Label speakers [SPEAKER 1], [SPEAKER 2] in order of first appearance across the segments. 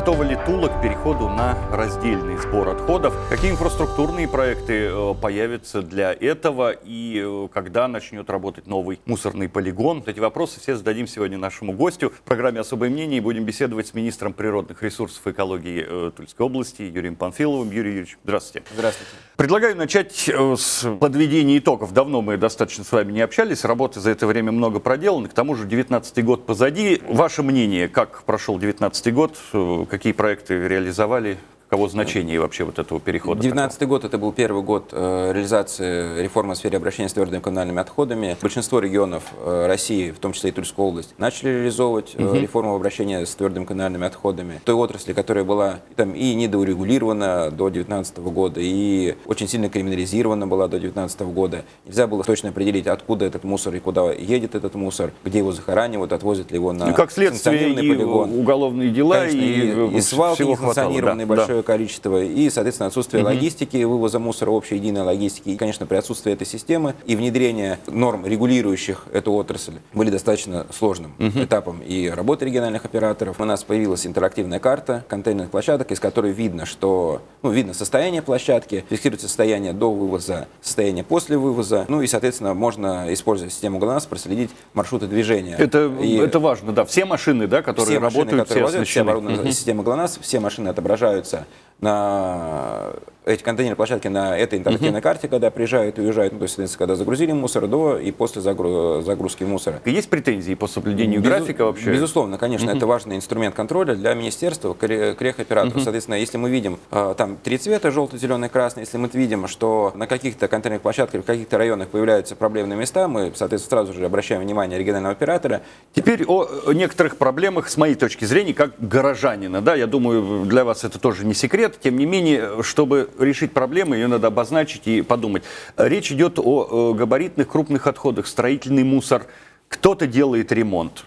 [SPEAKER 1] Готова ли Тула к переходу на раздельный сбор отходов? Какие инфраструктурные проекты э, появятся для этого? И э, когда начнет работать новый мусорный полигон? Эти вопросы все зададим сегодня нашему гостю. В программе «Особое мнение» будем беседовать с министром природных ресурсов и экологии э, Тульской области Юрием Панфиловым. Юрий Юрьевич, здравствуйте.
[SPEAKER 2] Здравствуйте.
[SPEAKER 1] Предлагаю начать с подведения итогов. Давно мы достаточно с вами не общались, работы за это время много проделано. К тому же 19 год позади. Ваше мнение, как прошел 19 год, какие проекты реализовали, каково значение вообще вот этого перехода?
[SPEAKER 2] 2019 год это был первый год э, реализации реформы в сфере обращения с твердыми коммунальными отходами. Большинство регионов э, России, в том числе и Тульская область, начали реализовывать э, реформу обращения с твердыми коммунальными отходами. Той отрасли, которая была там и недоурегулирована до 2019 года, и очень сильно криминализирована была до 2019 года. Нельзя было точно определить, откуда этот мусор и куда едет этот мусор, где его захоранивают, отвозят ли его на
[SPEAKER 1] Ну, как следствие
[SPEAKER 2] санкционированный
[SPEAKER 1] и
[SPEAKER 2] полигон.
[SPEAKER 1] угологные дела,
[SPEAKER 2] Конечно,
[SPEAKER 1] и,
[SPEAKER 2] и, и свалки
[SPEAKER 1] всего хватало,
[SPEAKER 2] несанкционированные
[SPEAKER 1] да,
[SPEAKER 2] большое
[SPEAKER 1] да.
[SPEAKER 2] Количество, и, соответственно, отсутствие логистики, вывоза мусора, общей единой логистики. И, конечно, при отсутствии этой системы и внедрения норм, регулирующих эту отрасль, были достаточно сложным этапом и работы региональных операторов. У нас появилась интерактивная карта контейнерных площадок, из которой видно, что ну, видно состояние площадки, фиксируется состояние до вывоза, состояние после вывоза. Ну и, соответственно, можно, используя систему ГЛОНАСС, проследить маршруты движения.
[SPEAKER 1] Это,
[SPEAKER 2] И-
[SPEAKER 1] это важно, да. Все машины, да, которые
[SPEAKER 2] все машины,
[SPEAKER 1] работают,
[SPEAKER 2] которые
[SPEAKER 1] все
[SPEAKER 2] возят, все
[SPEAKER 1] оснащены.
[SPEAKER 2] оборудованы системой ГЛОНАСС, все машины отображаются на эти контейнерные площадки на этой интерактивной карте, когда приезжают и уезжают, ну, то есть, когда загрузили мусор, до и после загру- загрузки мусора.
[SPEAKER 1] Есть претензии по соблюдению
[SPEAKER 2] Безу-
[SPEAKER 1] графика вообще?
[SPEAKER 2] Безусловно, конечно, это важный инструмент контроля для министерства, кре- крех-операторов. Соответственно, если мы видим э, там три цвета, желтый, зеленый, красный, если мы видим, что на каких-то контейнерных площадках, в каких-то районах появляются проблемные места, мы, соответственно, сразу же обращаем внимание регионального оператора.
[SPEAKER 1] Теперь о некоторых проблемах с моей точки зрения, как горожанина. Да, я думаю, для вас это тоже не секрет. Тем не менее, чтобы решить проблему, ее надо обозначить и подумать. Речь идет о э, габаритных крупных отходах, строительный мусор. Кто-то делает ремонт.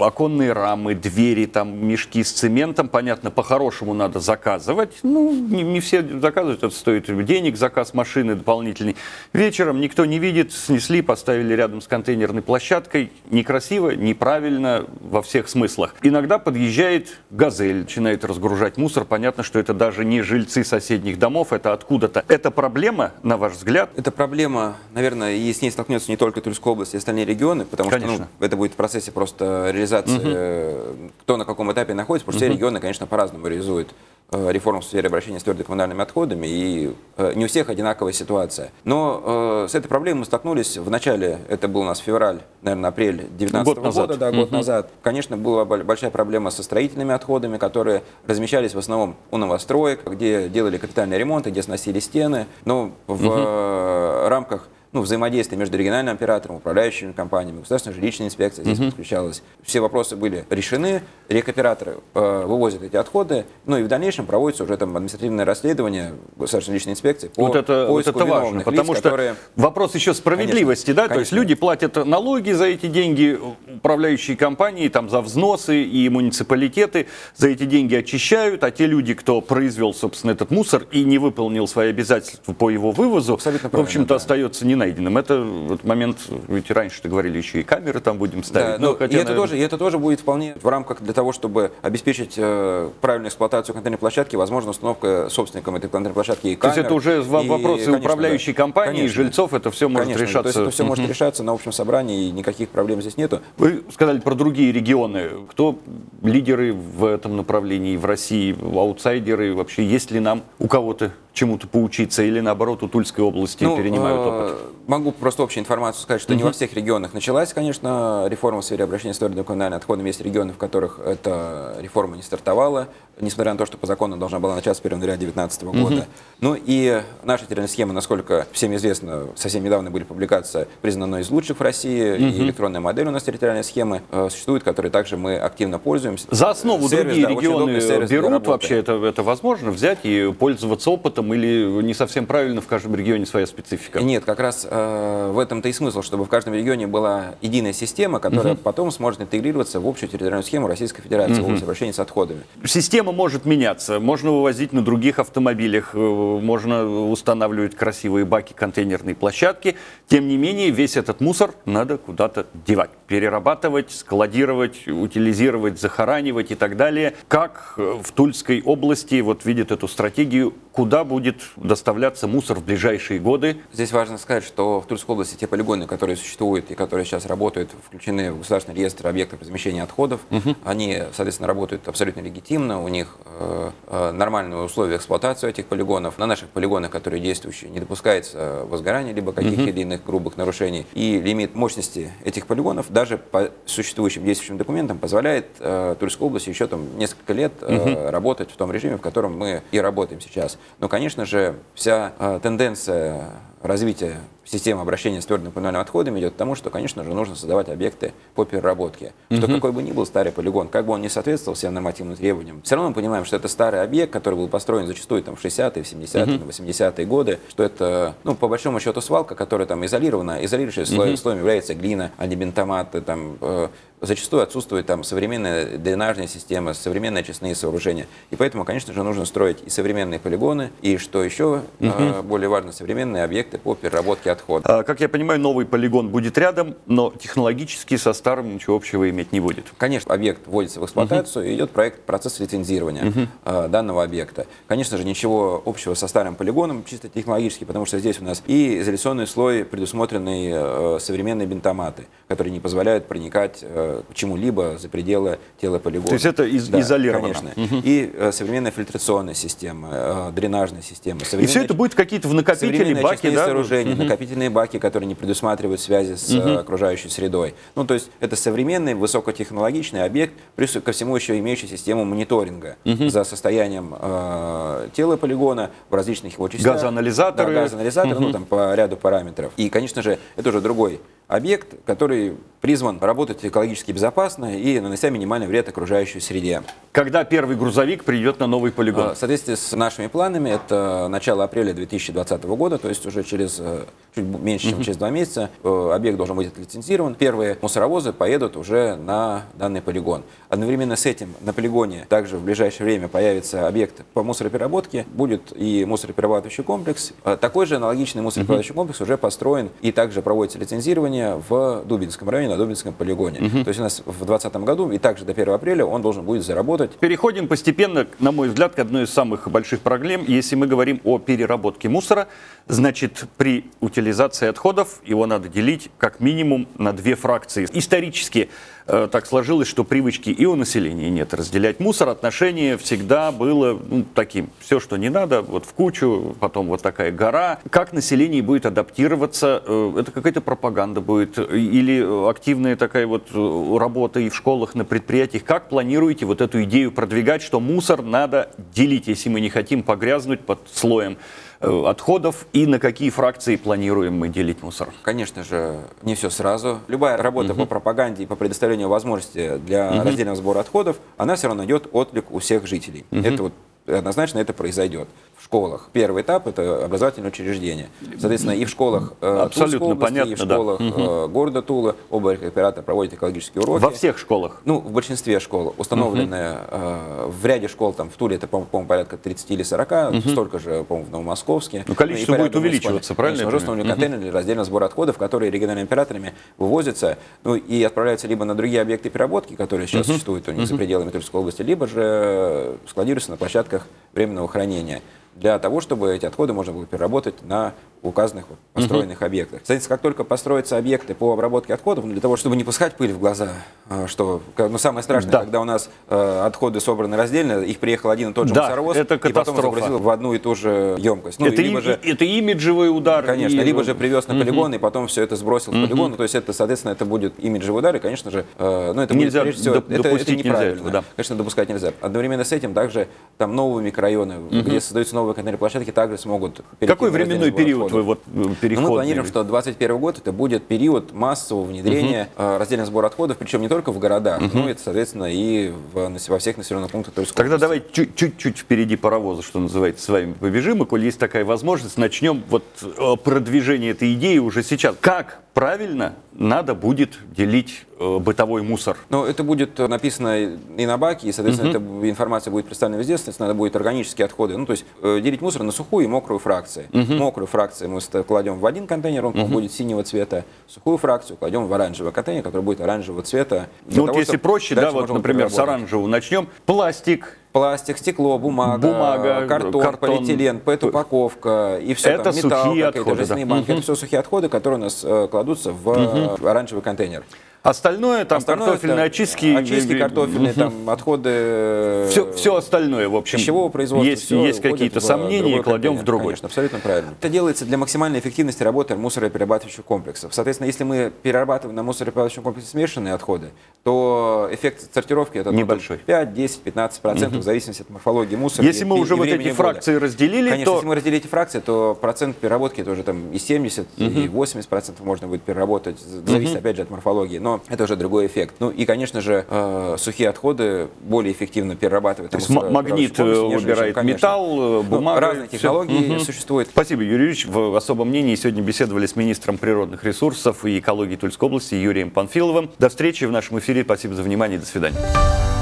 [SPEAKER 1] Оконные рамы, двери, там мешки с цементом, понятно, по-хорошему надо заказывать. Ну, не, не все заказывают, это стоит денег, заказ машины дополнительный. Вечером никто не видит, снесли, поставили рядом с контейнерной площадкой. Некрасиво, неправильно во всех смыслах. Иногда подъезжает газель, начинает разгружать мусор. Понятно, что это даже не жильцы соседних домов, это откуда-то. Это проблема, на ваш взгляд?
[SPEAKER 2] Эта проблема, наверное, и с ней столкнется не только Тульская область, и остальные регионы, потому
[SPEAKER 1] Конечно.
[SPEAKER 2] что ну, это будет в процессе просто реализации, э, кто на каком этапе находится, потому что все регионы, конечно, по-разному реализуют э, реформу в сфере обращения с твердыми коммунальными отходами, и э, не у всех одинаковая ситуация. Но э, с этой проблемой мы столкнулись в начале, это был у нас февраль, наверное, апрель 2019
[SPEAKER 1] Год назад.
[SPEAKER 2] года, да, год назад. Конечно, была бо- большая проблема со строительными отходами, которые размещались в основном у новостроек, где делали капитальные ремонты, где сносили стены. Но в э, рамках ну, взаимодействия между региональным оператором, управляющими компаниями, государственной жилищной инспекцией здесь подключалась. Все вопросы были решены, рекоператоры э, вывозят эти отходы, ну и в дальнейшем проводится уже там административное расследование государственной жилищной инспекции по
[SPEAKER 1] вот это, вот
[SPEAKER 2] поиску
[SPEAKER 1] это важно,
[SPEAKER 2] виновных
[SPEAKER 1] потому
[SPEAKER 2] лиц,
[SPEAKER 1] что
[SPEAKER 2] которые...
[SPEAKER 1] вопрос еще справедливости, да, то есть
[SPEAKER 2] конечно.
[SPEAKER 1] люди платят налоги за эти деньги, управляющие компании там за взносы и муниципалитеты за эти деньги очищают, а те люди, кто произвел, собственно, этот мусор и не выполнил свои обязательства по его вывозу,
[SPEAKER 2] Абсолютно
[SPEAKER 1] в общем-то,
[SPEAKER 2] да.
[SPEAKER 1] остается не найденным. Это вот момент, ведь раньше-то говорили, еще и камеры там будем ставить.
[SPEAKER 2] Да,
[SPEAKER 1] Ну,
[SPEAKER 2] ну,
[SPEAKER 1] хотя,
[SPEAKER 2] и, это
[SPEAKER 1] наверное,
[SPEAKER 2] тоже, и это тоже будет вполне в рамках для того, чтобы обеспечить э, правильную эксплуатацию контейнерной площадки, возможно, установка собственником этой контейнерной площадки и
[SPEAKER 1] то есть
[SPEAKER 2] камер.
[SPEAKER 1] это уже
[SPEAKER 2] и,
[SPEAKER 1] вопросы
[SPEAKER 2] конечно,
[SPEAKER 1] управляющей
[SPEAKER 2] да.
[SPEAKER 1] компании,
[SPEAKER 2] Конечно.
[SPEAKER 1] жильцов, это все может
[SPEAKER 2] Конечно,
[SPEAKER 1] решаться.
[SPEAKER 2] То есть это все может решаться на общем собрании, и никаких проблем здесь нету.
[SPEAKER 1] Вы сказали про другие регионы. Кто лидеры в этом направлении в России, аутсайдеры? Вообще, есть ли нам у кого-то чему-то поучиться или наоборот у Тульской области перенимают
[SPEAKER 2] э,
[SPEAKER 1] опыт?
[SPEAKER 2] Могу просто общую информацию сказать, что не во всех регионах началась, конечно, реформа в сфере обращения с твердыми коммунальными отходами. Есть регионы, в которых эта реформа не стартовала, несмотря на то, что по закону должна была начаться с 1 января 2019 года. Ну и наша территориальная схема, насколько всем известно, совсем недавно были публикации, признана одной из лучших в России, и электронная модель у нас территориальной схемы э, существует, которой также мы активно пользуемся.
[SPEAKER 1] За основу
[SPEAKER 2] Сервис,
[SPEAKER 1] другие
[SPEAKER 2] да, удобный
[SPEAKER 1] регионы
[SPEAKER 2] сервис
[SPEAKER 1] берут вообще, это, это возможно взять и пользоваться опытом опытом или не совсем правильно, в каждом регионе своя специфика?
[SPEAKER 2] Нет, как раз э, в этом-то и смысл, чтобы в каждом регионе была единая система, которая угу. потом сможет интегрироваться в общую территориальную схему Российской Федерации угу. в области обращения с отходами.
[SPEAKER 1] Система может меняться. Можно вывозить на других автомобилях, э, можно устанавливать красивые баки, контейнерные площадки. Тем не менее, весь этот мусор надо куда-то девать, перерабатывать, складировать, утилизировать, захоранивать и так далее. Как в Тульской области вот видит эту стратегию, куда будет доставляться мусор в ближайшие годы?
[SPEAKER 2] Здесь важно сказать, что в Тульской области те полигоны, которые существуют и которые сейчас работают, включены в государственный реестр объектов размещения отходов, угу. они, соответственно, работают абсолютно легитимно, у них э, э, нормальные условия эксплуатации этих полигонов. На наших полигонах, которые действующие, не допускается возгорания либо каких-либо угу. иных грубых нарушений. И лимит мощности этих полигонов даже по существующим действующим документам позволяет э, Тульской области еще там несколько лет э, угу. работать в том режиме, в котором мы и работаем сейчас. Но, конечно же, вся э, тенденция развития системы обращения с твердыми коммунальными отходами идет к тому, что, конечно же, нужно создавать объекты по переработке. Что угу. какой бы ни был старый полигон, как бы он не соответствовал всем нормативным требованиям, все равно мы понимаем, что это старый объект, который был построен зачастую там, в 60-е, в 70-е, угу. 80-е годы, что это, ну, по большому счету, свалка, которая там изолирована, изолирующим угу. слоем является глина, а не бентоматы, там, э, зачастую отсутствует там современная дренажная система, современные очистные сооружения. И поэтому, конечно же, нужно строить и современные полигоны, и, что еще угу. э, более важно, современные объекты по переработке отходов.
[SPEAKER 1] А, как я понимаю, новый полигон будет рядом, но технологически со старым ничего общего иметь не будет.
[SPEAKER 2] Конечно, объект вводится в эксплуатацию, угу. идет проект, процесс лицензирования угу. э, данного объекта. Конечно же, ничего общего со старым полигоном, чисто технологически, потому что здесь у нас и изоляционный слой, предусмотренный э, современные бентоматы, которые не позволяют проникать э, к чему-либо за пределы тела полигона.
[SPEAKER 1] То есть это из да, изолировано?
[SPEAKER 2] конечно. Угу. И э, современная фильтрационная система, э, дренажная система.
[SPEAKER 1] И все это будет какие-то в накопители, баки, да?
[SPEAKER 2] сооружения, угу. Накопительные баки, которые не предусматривают связи с угу. окружающей средой. Ну, то есть это современный, высокотехнологичный объект, плюс ко всему еще имеющий систему мониторинга угу. за состоянием э, тела полигона в различных его частях.
[SPEAKER 1] Газоанализаторы.
[SPEAKER 2] Да, газоанализаторы, угу. ну, там по ряду параметров. И, конечно же, это уже другой объект, который призван работать экологически безопасно и нанося минимальный вред окружающей среде.
[SPEAKER 1] Когда первый грузовик придет на новый полигон?
[SPEAKER 2] В соответствии с нашими планами, это начало апреля 2020 года, то есть уже через э, чуть меньше, чем через два месяца э, объект должен быть лицензирован. Первые мусоровозы поедут уже на данный полигон. Одновременно с этим на полигоне также в ближайшее время появится объект по мусоропереработке, будет и мусороперерабатывающий комплекс. Э, такой же аналогичный мусороперерабатывающий комплекс уже построен и также проводится лицензирование в Дубинском районе на Дубинском полигоне. Угу. То есть у нас в 2020 году и также до 1 апреля он должен будет заработать.
[SPEAKER 1] Переходим постепенно, на мой взгляд, к одной из самых больших проблем. Если мы говорим о переработке мусора, значит, при утилизации отходов его надо делить как минимум на две фракции. Исторически Э, так сложилось, что привычки и у населения нет разделять мусор. Отношение всегда было ну, таким. Все, что не надо, вот в кучу, потом вот такая гора. Как население будет адаптироваться? Э, это какая-то пропаганда будет? Или активная такая вот э, работа и в школах, на предприятиях? Как планируете вот эту идею продвигать, что мусор надо делить, если мы не хотим погрязнуть под слоем? Э, отходов и на какие фракции планируем мы делить мусор?
[SPEAKER 2] Конечно же, не все сразу. Любая работа угу. по пропаганде и по предоставлению возможности для угу. раздельного сбора отходов, она все равно найдет отклик у всех жителей. Угу. Это вот однозначно это произойдет в школах. Первый этап – это образовательное учреждение. Соответственно, и в школах
[SPEAKER 1] э, Абсолютно
[SPEAKER 2] области,
[SPEAKER 1] понятно,
[SPEAKER 2] и в школах
[SPEAKER 1] да.
[SPEAKER 2] э, города Тула оба оператора проводят экологические уроки.
[SPEAKER 1] Во всех школах?
[SPEAKER 2] Ну, в большинстве школ. Установленные угу. э, в ряде школ, там в Туле это, по-моему, порядка 30 или 40, угу. столько же, по-моему, в Новомосковске.
[SPEAKER 1] Ну, количество будет увеличиваться, правильно?
[SPEAKER 2] Уже установлены угу. контейнеры для раздельного сбора отходов, которые региональными операторами вывозятся ну, и отправляются либо на другие объекты переработки, которые сейчас угу. существуют у них угу. за пределами Тульской области, либо же складируются на площадках временного хранения для того, чтобы эти отходы можно было переработать на указанных вот, построенных uh-huh. объектах. Соответственно, как только построятся объекты по обработке отходов, ну, для того, чтобы не пускать пыль в глаза, а, что ну, самое страшное, да. когда у нас э, отходы собраны раздельно, их приехал один и тот же
[SPEAKER 1] да,
[SPEAKER 2] мусоровоз,
[SPEAKER 1] это
[SPEAKER 2] и потом загрузил в одну и ту же емкость. Ну,
[SPEAKER 1] это, либо и, же, это имиджевый удар.
[SPEAKER 2] Конечно, и... либо же привез на полигон, uh-huh. и потом все это сбросил uh-huh. в полигон. Ну, то есть, это, соответственно, это будет имиджевый удар, и, конечно же, э, ну, это
[SPEAKER 1] нельзя
[SPEAKER 2] будет, всего,
[SPEAKER 1] это, это
[SPEAKER 2] неправильно.
[SPEAKER 1] Этого, да.
[SPEAKER 2] Конечно, допускать нельзя. Одновременно с этим также там новые микрорайоны, uh-huh. где создаются новые контейнерные площадки, также смогут
[SPEAKER 1] Какой временной период вы вот переходный?
[SPEAKER 2] Ну, мы планируем, что 2021 год это будет период массового внедрения угу. раздельного сбора отходов, причем не только в городах, но это, соответственно, и в, во всех населенных пунктах Тульской
[SPEAKER 1] Тогда
[SPEAKER 2] области.
[SPEAKER 1] давайте чуть- чуть-чуть впереди паровоза, что называется, с вами побежим. И коль есть такая возможность, начнем вот э, продвижение этой идеи уже сейчас. Как правильно надо будет делить э, бытовой мусор?
[SPEAKER 2] Ну, это будет э, написано и на баке, и, соответственно, эта информация будет представлена везде, соответственно, надо будет органические отходы. Ну, то есть э, делить мусор на сухую и мокрую фракции. Мокрую фракцию мы кладем в один контейнер, он будет синего цвета. Сухую фракцию кладем в оранжевый контейнер, который будет оранжевого цвета.
[SPEAKER 1] Ну вот
[SPEAKER 2] того,
[SPEAKER 1] если проще, да, вот, например, с оранжевого начнем. Пластик.
[SPEAKER 2] Пластик, стекло, бумага,
[SPEAKER 1] Бумага,
[SPEAKER 2] картон,
[SPEAKER 1] картон.
[SPEAKER 2] полиэтилен, упаковка и все
[SPEAKER 1] Это
[SPEAKER 2] там, металл,
[SPEAKER 1] сухие отходы, да.
[SPEAKER 2] банки. Это все сухие отходы, которые у нас э, кладутся в э, оранжевый контейнер.
[SPEAKER 1] Остальное, там
[SPEAKER 2] Остальное
[SPEAKER 1] картофельные
[SPEAKER 2] это
[SPEAKER 1] очистки.
[SPEAKER 2] Очистки картофельные, там отходы.
[SPEAKER 1] Все, все остальное, в общем,
[SPEAKER 2] пищевого производства.
[SPEAKER 1] есть, есть какие-то сомнения, и кладем в другой.
[SPEAKER 2] Конечно, абсолютно правильно. Это делается для максимальной эффективности работы мусороперерабатывающих комплексов. Соответственно, если мы перерабатываем на мусороперерабатывающем комплексе смешанные отходы, то эффект сортировки это
[SPEAKER 1] Небольшой.
[SPEAKER 2] 5, 10, 15 процентов в зависимости от морфологии мусора.
[SPEAKER 1] Если
[SPEAKER 2] и-
[SPEAKER 1] мы уже
[SPEAKER 2] и
[SPEAKER 1] вот эти
[SPEAKER 2] года.
[SPEAKER 1] фракции разделили,
[SPEAKER 2] Конечно,
[SPEAKER 1] то
[SPEAKER 2] если мы разделим эти фракции, то процент переработки тоже там и 70, и 80 процентов можно будет переработать. Зависит, опять же, от морфологии. Но это уже другой эффект. Ну и, конечно же, э, сухие отходы более эффективно перерабатывают.
[SPEAKER 1] То есть магнит э,
[SPEAKER 2] чем,
[SPEAKER 1] убирает
[SPEAKER 2] конечно.
[SPEAKER 1] металл, э,
[SPEAKER 2] Ну,
[SPEAKER 1] бумага.
[SPEAKER 2] разные
[SPEAKER 1] всё.
[SPEAKER 2] технологии
[SPEAKER 1] Мгм.
[SPEAKER 2] существуют.
[SPEAKER 1] Спасибо, Юрий Юрьевич. В особом мнении сегодня беседовали с министром природных ресурсов и экологии Тульской области Юрием Панфиловым. До встречи в нашем эфире. Спасибо за внимание. До свидания.